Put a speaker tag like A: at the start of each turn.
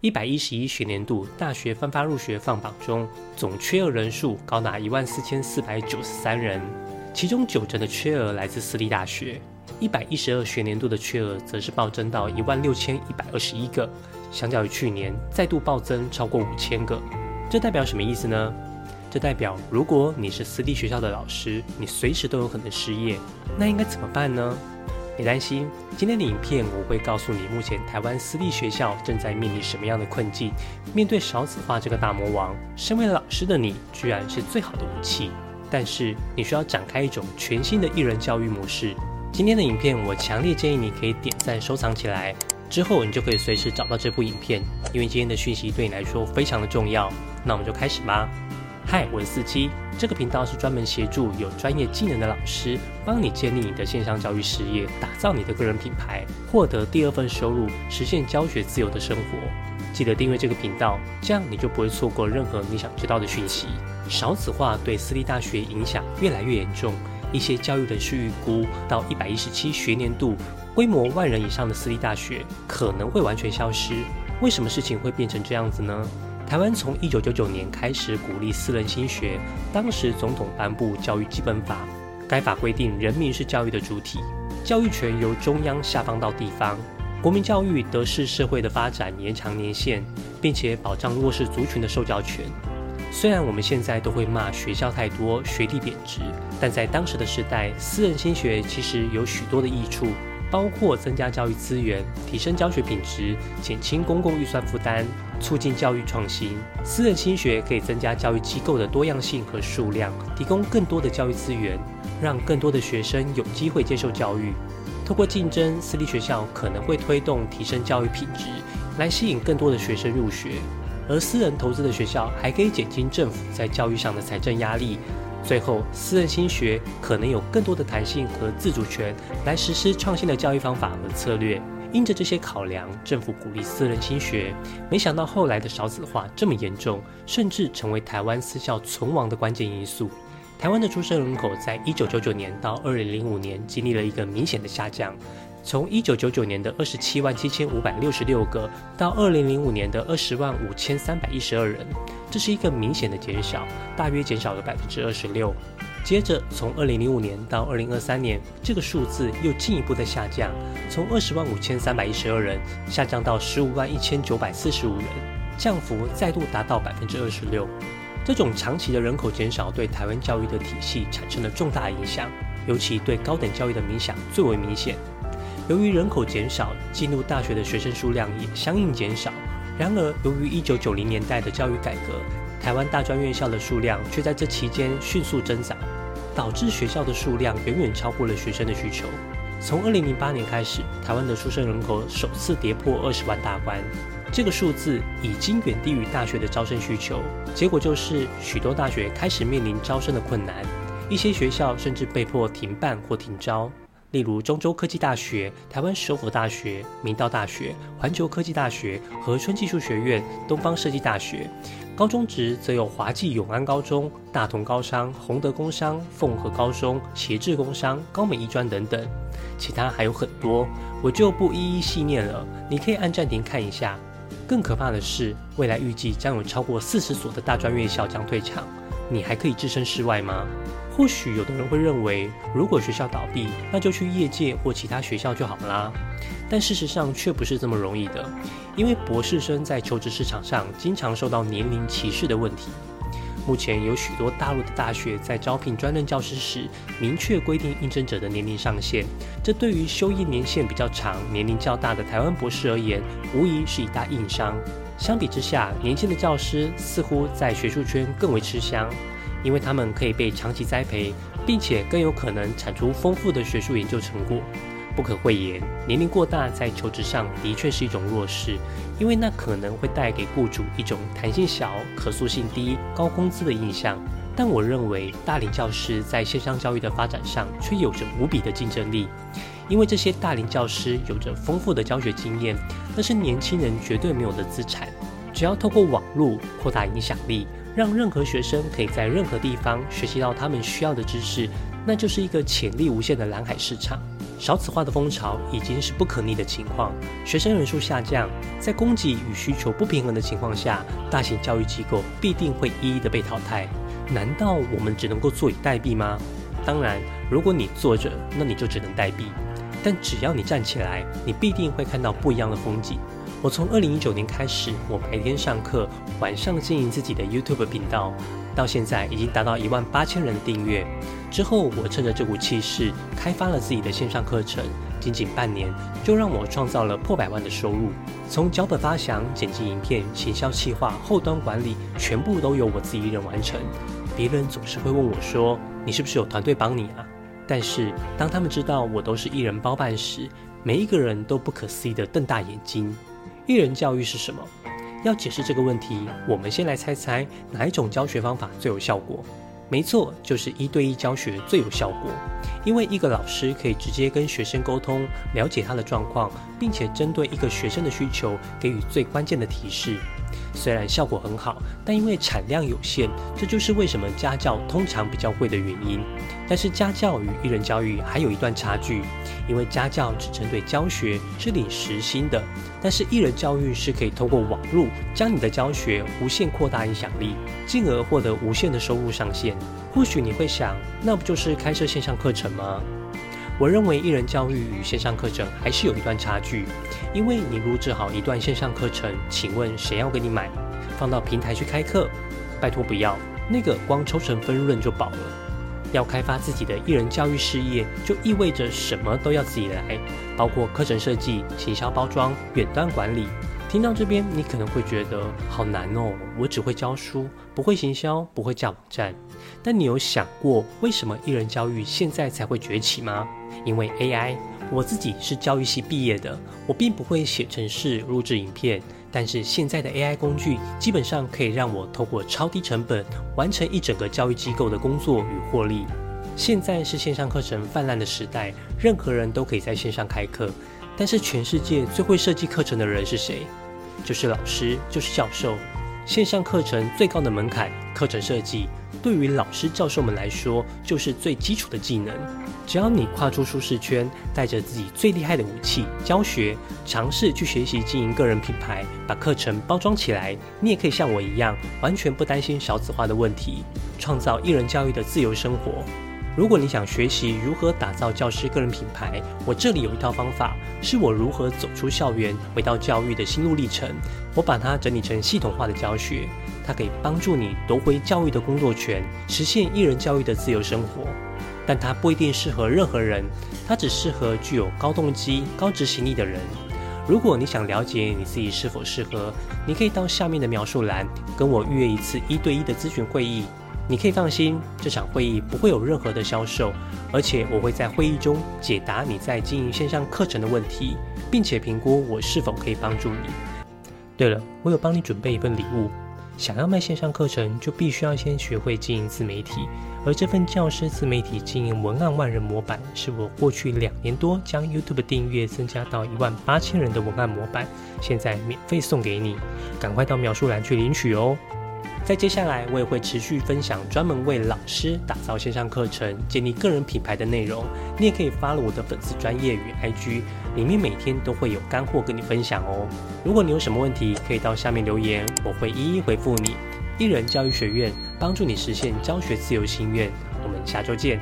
A: 一百一十一学年度大学分发入学放榜中，总缺额人数高达一万四千四百九十三人，其中九成的缺额来自私立大学。一百一十二学年度的缺额则是暴增到一万六千一百二十一个，相较于去年再度暴增超过五千个。这代表什么意思呢？这代表如果你是私立学校的老师，你随时都有可能失业，那应该怎么办呢？别担心，今天的影片我会告诉你，目前台湾私立学校正在面临什么样的困境。面对少子化这个大魔王，身为老师的你，居然是最好的武器。但是你需要展开一种全新的艺人教育模式。今天的影片，我强烈建议你可以点赞收藏起来，之后你就可以随时找到这部影片，因为今天的讯息对你来说非常的重要。那我们就开始吧。嗨，我是四七。这个频道是专门协助有专业技能的老师，帮你建立你的线上教育事业，打造你的个人品牌，获得第二份收入，实现教学自由的生活。记得订阅这个频道，这样你就不会错过任何你想知道的讯息。少子化对私立大学影响越来越严重，一些教育人士预估，到一百一十七学年度，规模万人以上的私立大学可能会完全消失。为什么事情会变成这样子呢？台湾从一九九九年开始鼓励私人新学，当时总统颁布教育基本法，该法规定人民是教育的主体，教育权由中央下放到地方，国民教育得是社会的发展延长年限，并且保障弱势族群的受教权。虽然我们现在都会骂学校太多，学历贬值，但在当时的时代，私人新学其实有许多的益处。包括增加教育资源、提升教学品质、减轻公共预算负担、促进教育创新。私人新学可以增加教育机构的多样性和数量，提供更多的教育资源，让更多的学生有机会接受教育。透过竞争，私立学校可能会推动提升教育品质，来吸引更多的学生入学。而私人投资的学校还可以减轻政府在教育上的财政压力。最后，私人新学可能有更多的弹性和自主权，来实施创新的教育方法和策略。因着这些考量，政府鼓励私人新学。没想到后来的少子化这么严重，甚至成为台湾私校存亡的关键因素。台湾的出生人口在一九九九年到二零零五年经历了一个明显的下降。从一九九九年的二十七万七千五百六十六个，到二零零五年的二十万五千三百一十二人，这是一个明显的减少，大约减少了百分之二十六。接着，从二零零五年到二零二三年，这个数字又进一步的下降，从二十万五千三百一十二人下降到十五万一千九百四十五人，降幅再度达到百分之二十六。这种长期的人口减少对台湾教育的体系产生了重大影响，尤其对高等教育的影响最为明显。由于人口减少，进入大学的学生数量也相应减少。然而，由于一九九零年代的教育改革，台湾大专院校的数量却在这期间迅速增长，导致学校的数量远远超过了学生的需求。从二零零八年开始，台湾的出生人口首次跌破二十万大关，这个数字已经远低于大学的招生需求。结果就是许多大学开始面临招生的困难，一些学校甚至被迫停办或停招。例如中州科技大学、台湾首府大学、明道大学、环球科技大学、和春技术学院、东方设计大学。高中职则有华记永安高中、大同高商、宏德工商、凤和高中、协志工商、高美医专等等，其他还有很多，我就不一一细念了。你可以按暂停看一下。更可怕的是，未来预计将有超过四十所的大专院校将退场，你还可以置身事外吗？或许有的人会认为，如果学校倒闭，那就去业界或其他学校就好啦。但事实上却不是这么容易的，因为博士生在求职市场上经常受到年龄歧视的问题。目前有许多大陆的大学在招聘专任教师时，明确规定应征者的年龄上限，这对于修业年限比较长、年龄较大的台湾博士而言，无疑是一大硬伤。相比之下，年轻的教师似乎在学术圈更为吃香。因为他们可以被长期栽培，并且更有可能产出丰富的学术研究成果。不可讳言，年龄过大在求职上的确是一种弱势，因为那可能会带给雇主一种弹性小、可塑性低、高工资的印象。但我认为，大龄教师在线上教育的发展上却有着无比的竞争力，因为这些大龄教师有着丰富的教学经验，那是年轻人绝对没有的资产。只要透过网络扩大影响力。让任何学生可以在任何地方学习到他们需要的知识，那就是一个潜力无限的蓝海市场。少子化的风潮已经是不可逆的情况，学生人数下降，在供给与需求不平衡的情况下，大型教育机构必定会一一的被淘汰。难道我们只能够坐以待毙吗？当然，如果你坐着，那你就只能待毙。但只要你站起来，你必定会看到不一样的风景。我从二零一九年开始，我白天上课，晚上经营自己的 YouTube 频道，到现在已经达到一万八千人订阅。之后，我趁着这股气势，开发了自己的线上课程，仅仅半年就让我创造了破百万的收入。从脚本发想、剪辑影片、行销企划、后端管理，全部都由我自己一人完成。别人总是会问我说：“你是不是有团队帮你啊？”但是当他们知道我都是一人包办时，每一个人都不可思议地瞪大眼睛。一人教育是什么？要解释这个问题，我们先来猜猜哪一种教学方法最有效果。没错，就是一对一教学最有效果，因为一个老师可以直接跟学生沟通，了解他的状况，并且针对一个学生的需求给予最关键的提示。虽然效果很好，但因为产量有限，这就是为什么家教通常比较贵的原因。但是家教与一人教育还有一段差距，因为家教只针对教学，是领时薪的；但是一人教育是可以透过网络将你的教学无限扩大影响力，进而获得无限的收入上限。或许你会想，那不就是开设线上课程吗？我认为艺人教育与线上课程还是有一段差距，因为你录制好一段线上课程，请问谁要给你买？放到平台去开课？拜托不要，那个光抽成分润就饱了。要开发自己的艺人教育事业，就意味着什么都要自己来，包括课程设计、行销包装、远端管理。听到这边，你可能会觉得好难哦，我只会教书，不会行销，不会架网站。但你有想过，为什么艺人教育现在才会崛起吗？因为 AI，我自己是教育系毕业的，我并不会写程式、录制影片，但是现在的 AI 工具基本上可以让我透过超低成本完成一整个教育机构的工作与获利。现在是线上课程泛滥的时代，任何人都可以在线上开课，但是全世界最会设计课程的人是谁？就是老师，就是教授。线上课程最高的门槛，课程设计对于老师教授们来说就是最基础的技能。只要你跨出舒适圈，带着自己最厉害的武器教学，尝试去学习经营个人品牌，把课程包装起来，你也可以像我一样，完全不担心少子化的问题，创造一人教育的自由生活。如果你想学习如何打造教师个人品牌，我这里有一套方法，是我如何走出校园回到教育的心路历程。我把它整理成系统化的教学，它可以帮助你夺回教育的工作权，实现一人教育的自由生活。但它不一定适合任何人，它只适合具有高动机、高执行力的人。如果你想了解你自己是否适合，你可以到下面的描述栏跟我预约一次一对一的咨询会议。你可以放心，这场会议不会有任何的销售，而且我会在会议中解答你在经营线上课程的问题，并且评估我是否可以帮助你。对了，我有帮你准备一份礼物。想要卖线上课程，就必须要先学会经营自媒体，而这份教师自媒体经营文案万人模板，是我过去两年多将 YouTube 订阅增加到一万八千人的文案模板，现在免费送给你，赶快到描述栏去领取哦。在接下来，我也会持续分享专门为老师打造线上课程、建立个人品牌的内容。你也可以发了我的粉丝专业与 IG，里面每天都会有干货跟你分享哦。如果你有什么问题，可以到下面留言，我会一一回复你。艺人教育学院帮助你实现教学自由心愿，我们下周见。